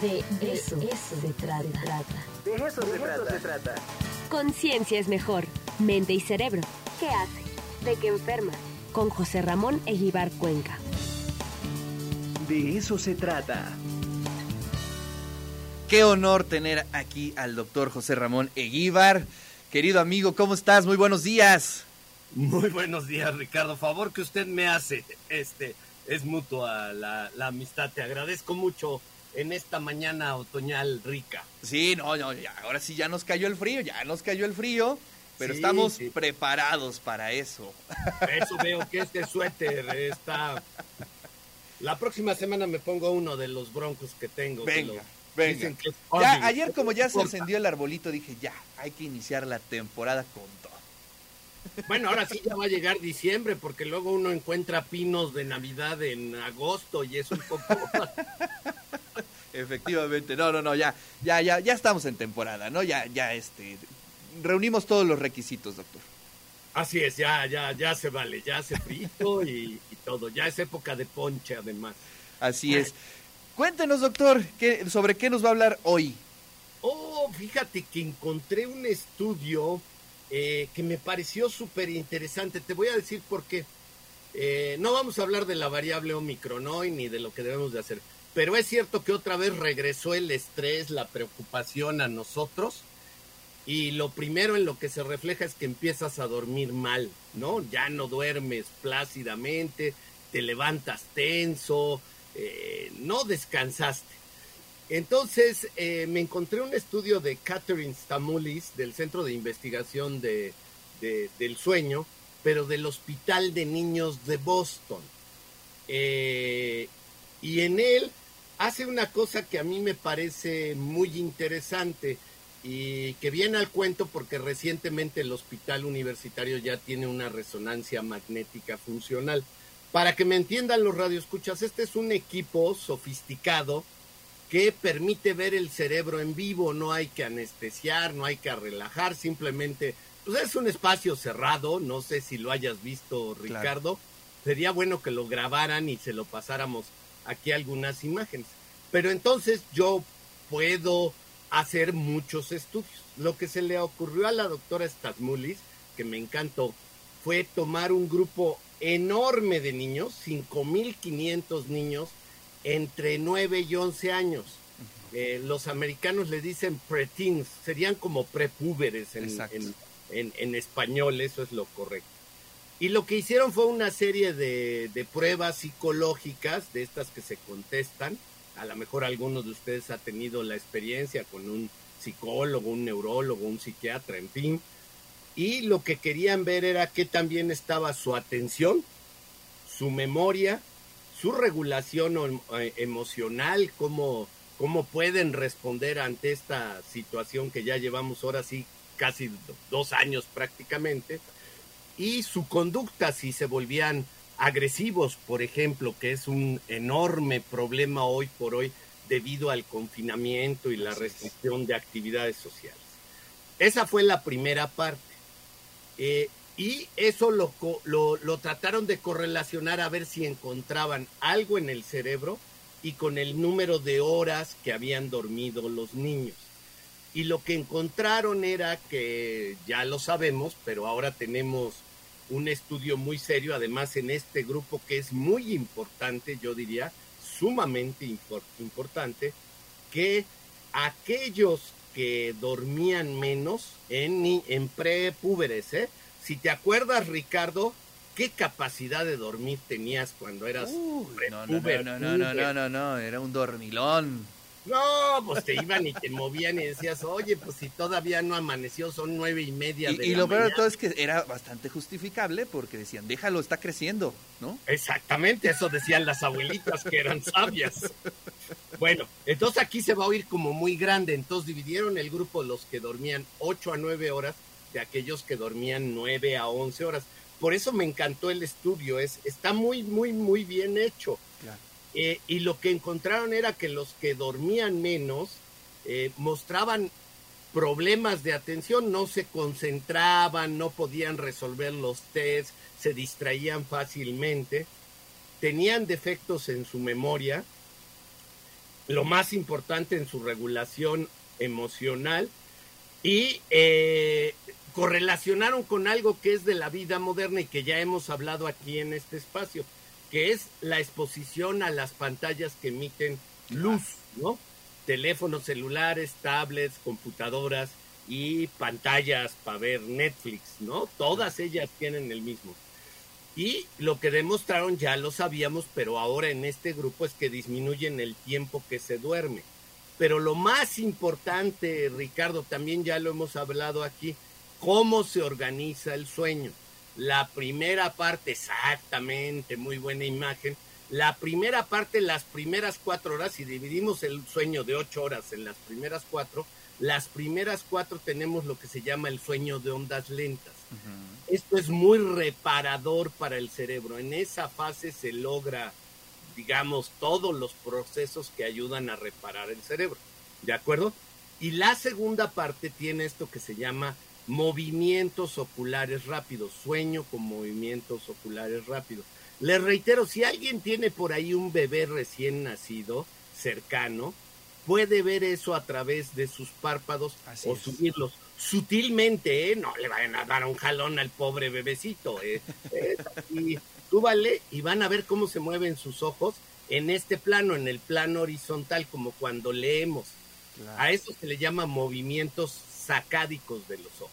De eso, eso se trata. De eso, se, trata. se trata. Conciencia es mejor. Mente y cerebro. ¿Qué hace? ¿De qué enferma? Con José Ramón Eguibar Cuenca. De eso se trata. Qué honor tener aquí al doctor José Ramón Eguíbar. Querido amigo, ¿cómo estás? Muy buenos días. Muy buenos días, Ricardo. Favor que usted me hace, este, es mutua la, la amistad. Te agradezco mucho en esta mañana otoñal rica. Sí, no, no, ya, ahora sí ya nos cayó el frío, ya nos cayó el frío, pero Sí, estamos sí. preparados para eso. Eso veo que este suéter está. La próxima semana me pongo uno de los broncos que tengo. que Venga, venga. dicen que es Ya, ayer como ya se encendió el arbolito, dije, ya, hay que iniciar la temporada con todo. Bueno, ahora sí ya va a llegar diciembre, porque luego uno encuentra pinos de Navidad en agosto y es un poco. Efectivamente, no, no, no, ya, ya, ya, ya estamos en temporada, ¿no? Ya, ya, este, reunimos todos los requisitos, doctor. Así es, ya, ya, ya se vale, ya hace frito y, y todo. Ya es época de ponche, además. Así es. Cuéntenos, doctor, ¿qué, sobre qué nos va a hablar hoy. Oh, fíjate que encontré un estudio eh, que me pareció súper interesante. Te voy a decir por qué. Eh, no vamos a hablar de la variable Omicron hoy ni de lo que debemos de hacer. Pero es cierto que otra vez regresó el estrés, la preocupación a nosotros. Y lo primero en lo que se refleja es que empiezas a dormir mal, ¿no? Ya no duermes plácidamente, te levantas tenso, eh, no descansaste. Entonces eh, me encontré un estudio de Catherine Stamoulis del Centro de Investigación de, de- del Sueño, pero del Hospital de Niños de Boston. Eh, y en él hace una cosa que a mí me parece muy interesante y que viene al cuento porque recientemente el hospital universitario ya tiene una resonancia magnética funcional. Para que me entiendan los radioescuchas, este es un equipo sofisticado que permite ver el cerebro en vivo, no hay que anestesiar, no hay que relajar, simplemente pues es un espacio cerrado, no sé si lo hayas visto Ricardo, sería bueno que lo grabaran y se lo pasáramos aquí algunas imágenes. Pero entonces yo puedo hacer muchos estudios. Lo que se le ocurrió a la doctora Stasmulis, que me encantó, fue tomar un grupo enorme de niños, 5.500 niños, entre 9 y 11 años. Eh, los americanos le dicen preteens, serían como prepúberes en, Exacto. en, en- en español, eso es lo correcto. Y lo que hicieron fue una serie de, pruebas psicológicas, de estas que se contestan. A lo mejor algunos de ustedes ha tenido la experiencia con un psicólogo, un neurólogo, un psiquiatra, en fin. Y lo que querían ver era que también estaba su atención, su memoria, su regulación em- eh, emocional, cómo, cómo pueden responder ante esta situación que ya llevamos ahora sí casi do- dos años prácticamente, y su conducta si se volvían agresivos, por ejemplo, que es un enorme problema hoy por hoy debido al confinamiento y la restricción de actividades sociales. Esa fue la primera parte. Eh, y eso lo, lo, lo trataron de correlacionar a ver si encontraban algo en el cerebro y con el número de horas que habían dormido los niños. Y lo que encontraron era que, ya lo sabemos, pero ahora tenemos un estudio muy serio, además en este grupo que es muy importante, yo diría, sumamente impor- importante, que aquellos que dormían menos en, en prepúberes, ¿eh? Si te acuerdas, Ricardo, ¿qué capacidad de dormir tenías cuando eras Uy, no, no, no, no, no, no, no, no, era un dormilón. No, pues te iban y te movían y decías, oye, pues si todavía no amaneció, son nueve y media Y, de y la lo peor de todo es que era bastante justificable porque decían, déjalo, está creciendo, ¿no? Exactamente, eso decían las abuelitas que eran sabias. Bueno, entonces aquí se va a oír como muy grande. Entonces dividieron el grupo los que dormían 8 a 9 horas de aquellos que dormían 9 a 11 horas. Por eso me encantó el estudio, es, está muy, muy, muy bien hecho. Claro. Eh, y lo que encontraron era que los que dormían menos eh, mostraban problemas de atención, no se concentraban, no podían resolver los tests, se distraían fácilmente, tenían defectos en su memoria. lo más importante en su regulación emocional y eh, correlacionaron con algo que es de la vida moderna y que ya hemos hablado aquí en este espacio, que es la exposición a las pantallas que emiten luz, ¿no? Teléfonos celulares, tablets, computadoras y pantallas para ver Netflix, ¿no? Todas ellas tienen el mismo. Y lo que demostraron ya lo sabíamos, pero ahora en este grupo es que disminuyen el tiempo que se duerme. Pero lo más importante, Ricardo, también ya lo hemos hablado aquí, cómo se organiza el sueño. La primera parte, exactamente, muy buena imagen. La primera parte, las primeras cuatro horas, si dividimos el sueño de ocho horas en las primeras cuatro, las primeras cuatro tenemos lo que se llama el sueño de ondas lentas. Esto es muy reparador para el cerebro. En esa fase se logra, digamos, todos los procesos que ayudan a reparar el cerebro. ¿De acuerdo? Y la segunda parte tiene esto que se llama movimientos oculares rápidos, sueño con movimientos oculares rápidos. Les reitero, si alguien tiene por ahí un bebé recién nacido, cercano, puede ver eso a través de sus párpados Así o es. subirlos sutilmente, ¿eh? no le vayan a dar un jalón al pobre bebecito. ¿eh? Así, súbale y van a ver cómo se mueven sus ojos en este plano, en el plano horizontal, como cuando leemos. A eso se le llama movimientos sacádicos de los ojos.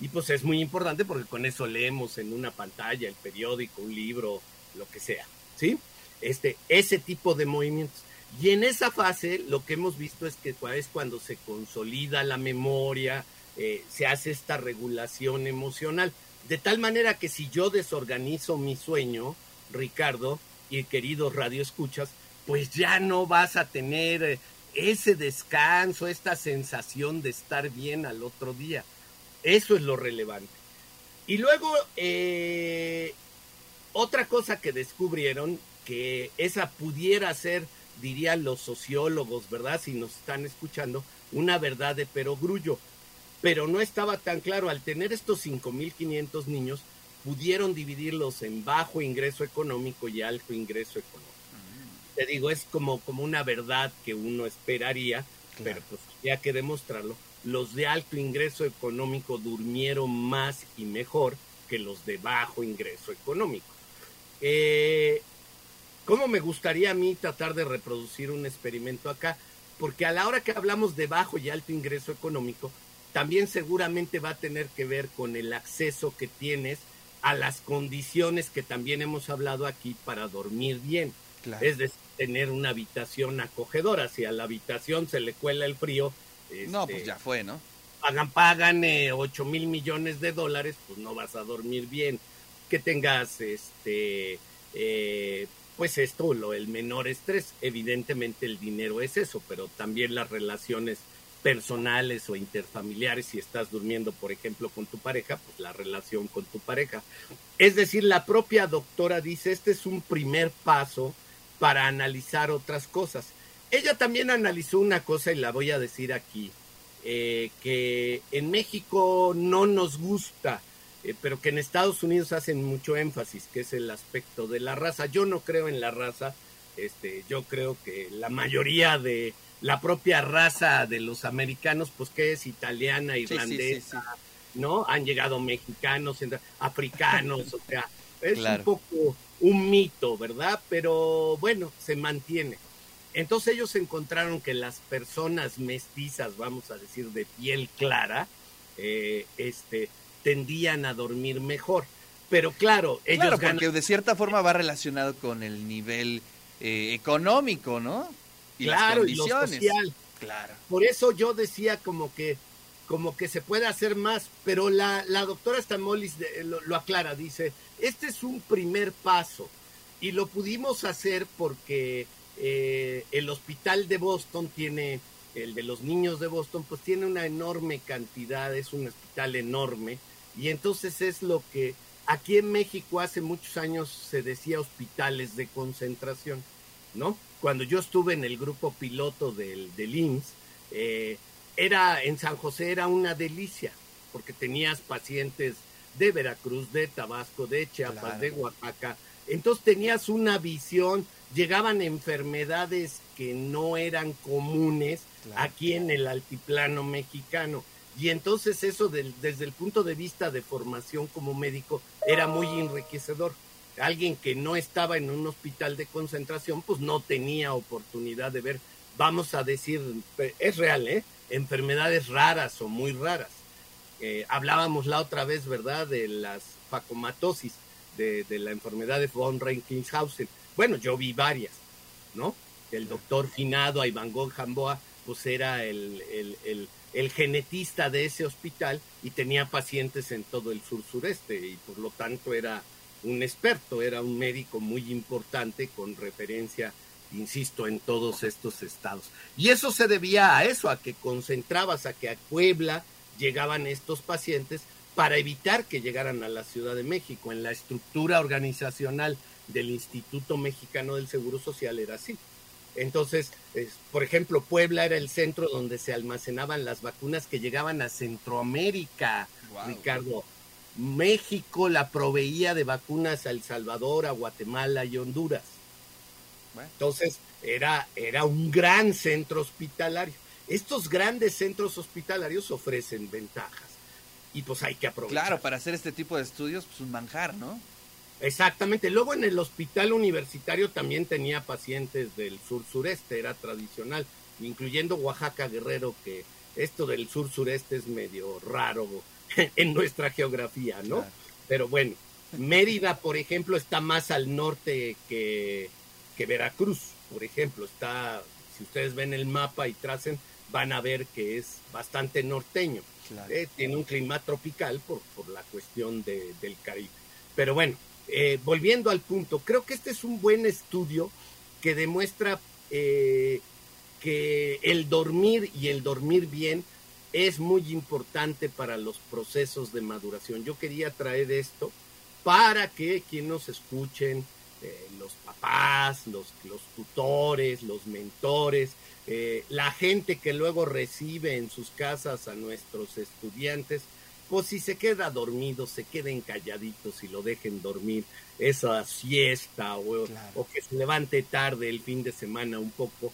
Y pues es muy importante porque con eso leemos en una pantalla, el periódico, un libro, lo que sea. ¿Sí? Este, ese tipo de movimientos. Y en esa fase lo que hemos visto es que es cuando se consolida la memoria, eh, se hace esta regulación emocional. De tal manera que si yo desorganizo mi sueño, Ricardo y queridos radioescuchas, pues ya no vas a tener eh, ese descanso, esta sensación de estar bien al otro día. Eso es lo relevante. Y luego, eh, otra cosa que descubrieron, que esa pudiera ser, dirían los sociólogos, ¿verdad? Si nos están escuchando, una verdad de perogrullo. Pero no estaba tan claro. Al tener estos 5.500 niños, pudieron dividirlos en bajo ingreso económico y alto ingreso económico. Te digo, es como, como una verdad que uno esperaría, pero pues ya que demostrarlo. Los de alto ingreso económico durmieron más y mejor que los de bajo ingreso económico. Eh, ¿Cómo me gustaría a mí tratar de reproducir un experimento acá? Porque a la hora que hablamos de bajo y alto ingreso económico, también seguramente va a tener que ver con el acceso que tienes a las condiciones que también hemos hablado aquí para dormir bien. Claro. Es decir, tener una habitación acogedora. Si a la habitación se le cuela el frío, No, este, pues ya fue, ¿no? pagan, pagan eh, 8 mil millones de dólares, pues no vas a dormir bien. Que tengas, este, eh, pues esto, lo, el menor estrés. Evidentemente el dinero es eso, pero también las relaciones personales o interfamiliares, si estás durmiendo, por ejemplo, con tu pareja, pues la relación con tu pareja. Es decir, la propia doctora dice, este es un primer paso para analizar otras cosas. Ella también analizó una cosa y la voy a decir aquí, eh, que en México no nos gusta, eh, pero que en Estados Unidos hacen mucho énfasis, que es el aspecto de la raza. Yo no creo en la raza, este, yo creo que la mayoría de la propia raza de los americanos, pues que es italiana, sí, sí, irlandesa, ¿no? Han llegado mexicanos, africanos, o sea, es Claro. un poco un mito, ¿verdad? Pero bueno, se mantiene. Entonces ellos encontraron que las personas mestizas, vamos a decir, de piel clara, eh, este, tendían a dormir mejor. Pero claro, ellos Claro, ganan- porque de cierta forma va relacionado con el nivel eh, económico, ¿no? Y claro, las y lo social. Claro. Por eso yo decía como que como que se puede hacer más, pero la, la doctora Stamolis lo, lo aclara, dice, este es un primer paso y lo pudimos hacer porque eh, el hospital de Boston tiene, el de los niños de Boston, pues tiene una enorme cantidad, es un hospital enorme y entonces es lo que aquí en México hace muchos años se decía hospitales de concentración, ¿no? Cuando yo estuve en el grupo piloto del, del IMSS, eh, era en San José era una delicia, porque tenías pacientes de Veracruz, de Tabasco, de Chiapas, Claro. de Oaxaca. Entonces tenías una visión llegaban enfermedades que no eran comunes Claro. aquí en el altiplano mexicano. Y entonces eso del- desde el punto de vista de formación como médico era muy enriquecedor. Alguien que no estaba en un hospital de concentración, pues no tenía oportunidad de ver, vamos a decir, es real, ¿eh? Enfermedades raras o muy raras. Eh, hablábamos la otra vez, ¿verdad?, de las facomatosis, de, de la enfermedad de von Reichenhausen. Bueno, yo vi varias, ¿no? El doctor finado Iván Gamboa, pues era el, el, el, el genetista de ese hospital y tenía pacientes en todo el sur sureste y por lo tanto era un experto, era un médico muy importante con referencia, insisto, en todos estos estados. Y eso se debía a eso, a que concentrabas, a que a Puebla llegaban estos pacientes para evitar que llegaran a la Ciudad de México. En la estructura organizacional del Instituto Mexicano del Seguro Social era así. Entonces, es, por ejemplo, Puebla era el centro donde se almacenaban las vacunas que llegaban a Centroamérica, Wow. Ricardo. México la proveía de vacunas a El Salvador, a Guatemala y Honduras. Entonces, era, era un gran centro hospitalario. Estos grandes centros hospitalarios ofrecen ventajas y pues hay que aprovechar. Claro, para hacer este tipo de estudios, pues un manjar, ¿no? Exactamente. Luego en el hospital universitario también tenía pacientes del sur sureste, era tradicional, incluyendo Oaxaca Guerrero, que esto del sur sureste es medio raro en nuestra geografía, ¿no? Claro. Pero bueno, Mérida, por ejemplo, está más al norte que, que Veracruz, por ejemplo. Está, si ustedes ven el mapa y tracen, van a ver que es bastante norteño. Claro. Eh, tiene un clima tropical por, por la cuestión de, del Caribe. Pero bueno, eh, volviendo al punto, creo que este es un buen estudio que demuestra eh, que el dormir y el dormir bien es muy importante para los procesos de maduración. Yo quería traer esto para que quienes nos escuchen, eh, los papás, los, los tutores, los mentores, eh, la gente que luego recibe en sus casas a nuestros estudiantes, pues si se queda dormido, se queden calladitos y lo dejen dormir esa siesta o, Claro. o que se levante tarde el fin de semana un poco.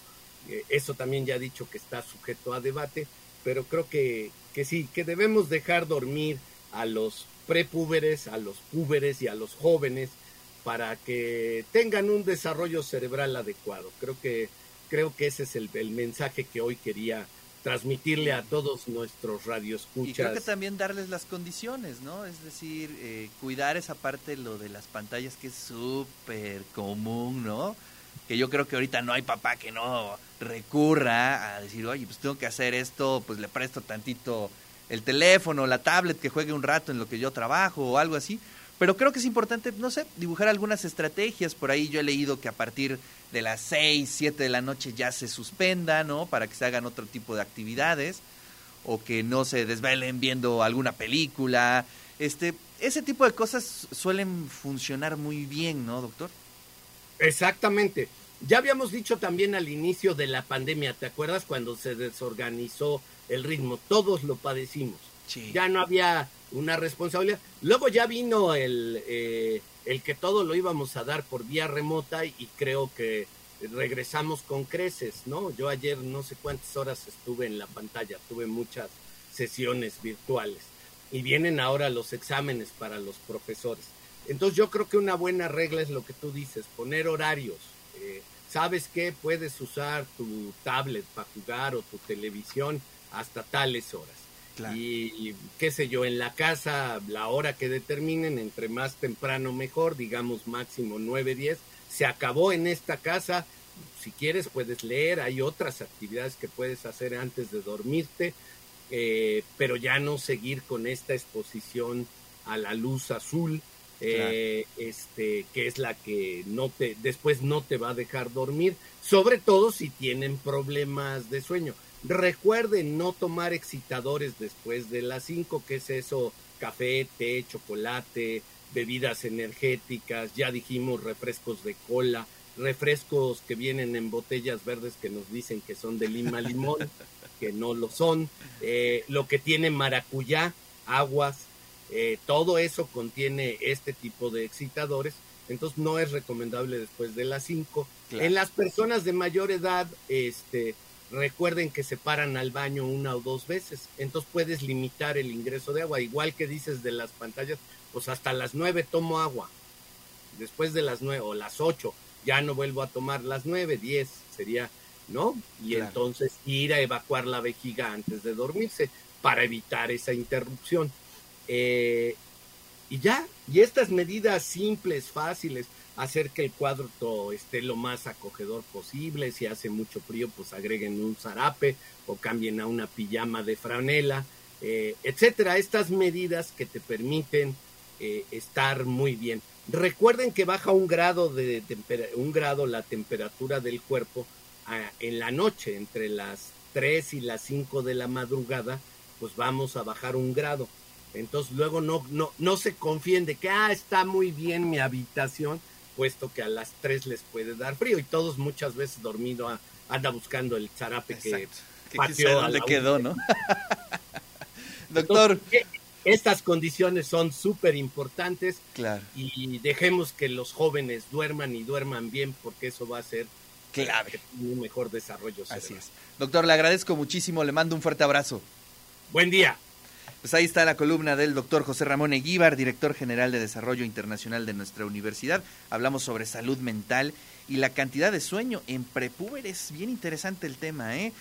Eh, eso también ya ha dicho que está sujeto a debate, pero creo que, que sí, que debemos dejar dormir a los prepúberes, a los púberes y a los jóvenes para que tengan un desarrollo cerebral adecuado. Creo que, creo que ese es el, el mensaje que hoy quería transmitirle a todos nuestros radioescuchas. Y creo que también darles las condiciones, ¿no? Es decir, eh, cuidar esa parte, lo de las pantallas, que es súper común, ¿no? Que yo creo que ahorita no hay papá que no recurra a decir, oye, pues tengo que hacer esto, pues le presto tantito el teléfono, la tablet, que juegue un rato en lo que yo trabajo o algo así. Pero creo que es importante, no sé, dibujar algunas estrategias. Por ahí yo he leído que a partir de las 6, 7 de la noche ya se suspenda, ¿no? Para que se hagan otro tipo de actividades o que no se desvelen viendo alguna película. Este, ese tipo de cosas suelen funcionar muy bien, ¿no, doctor? Exactamente. Ya habíamos dicho también al inicio de la pandemia, ¿te acuerdas cuando se desorganizó el ritmo? Todos lo padecimos. Sí. Ya no había una responsabilidad. Luego ya vino el, eh, el que todo lo íbamos a dar por vía remota y creo que regresamos con creces, ¿no? Yo ayer no sé cuántas horas estuve en la pantalla, tuve muchas sesiones virtuales y vienen ahora los exámenes para los profesores. Entonces yo creo que una buena regla es lo que tú dices, poner horarios. Eh, ¿Sabes qué? Puedes usar tu tablet para jugar o tu televisión hasta tales horas. Claro. Y, y, qué sé yo, en la casa, la hora que determinen, entre más temprano mejor, digamos máximo 9, 10, se acabó en esta casa. Si quieres puedes leer, hay otras actividades que puedes hacer antes de dormirte, eh, pero ya no seguir con esta exposición a la luz azul, eh, este, que es la que no te, después no te va a dejar dormir, sobre todo si tienen problemas de sueño. Recuerden no tomar excitadores después de las 5, que es eso, café, té, chocolate, bebidas energéticas, ya dijimos refrescos de cola, refrescos que vienen en botellas verdes que nos dicen que son de lima limón, que no lo son, eh, lo que tiene maracuyá, aguas, eh, todo eso contiene este tipo de excitadores. entonces no es recomendable después de las 5. Claro. En las personas de mayor edad, este, recuerden que se paran al baño una o dos veces, entonces puedes limitar el ingreso de agua, igual que dices de las pantallas, pues hasta las 9 tomo agua, después de las 9 o las 8 ya no vuelvo a tomar las 9, 10 sería, ¿no? Y Claro. entonces ir a evacuar la vejiga antes de dormirse para evitar esa interrupción. Eh, y ya, y estas medidas simples, fáciles, hacer que el cuadro esté lo más acogedor posible, si hace mucho frío, pues agreguen un zarape o cambien a una pijama de franela, eh, etcétera. Estas medidas que te permiten eh, estar muy bien. Recuerden que baja un grado de un grado la temperatura del cuerpo ah, en la noche, entre las 3 y las 5 de la madrugada, pues vamos a bajar un grado. Entonces luego no, no, no se confíen de que, ah, está muy bien mi habitación, puesto que a las 3 les puede dar frío y todos muchas veces dormido a- anda buscando el zarape que Exacto. Que pateó dónde quedó, una. ¿no? Doctor. Entonces, eh, estas condiciones son súper importantes Claro, y dejemos que los jóvenes duerman y duerman bien porque eso va a hacer clave. un mejor desarrollo Así cerebral. es. Doctor, le agradezco muchísimo, le mando un fuerte abrazo. Buen día. Pues ahí está la columna del doctor José Ramón Eguíbar, director general de Desarrollo Internacional de nuestra universidad. Hablamos sobre salud mental y la cantidad de sueño en prepúber. Es bien interesante el tema, ¿eh?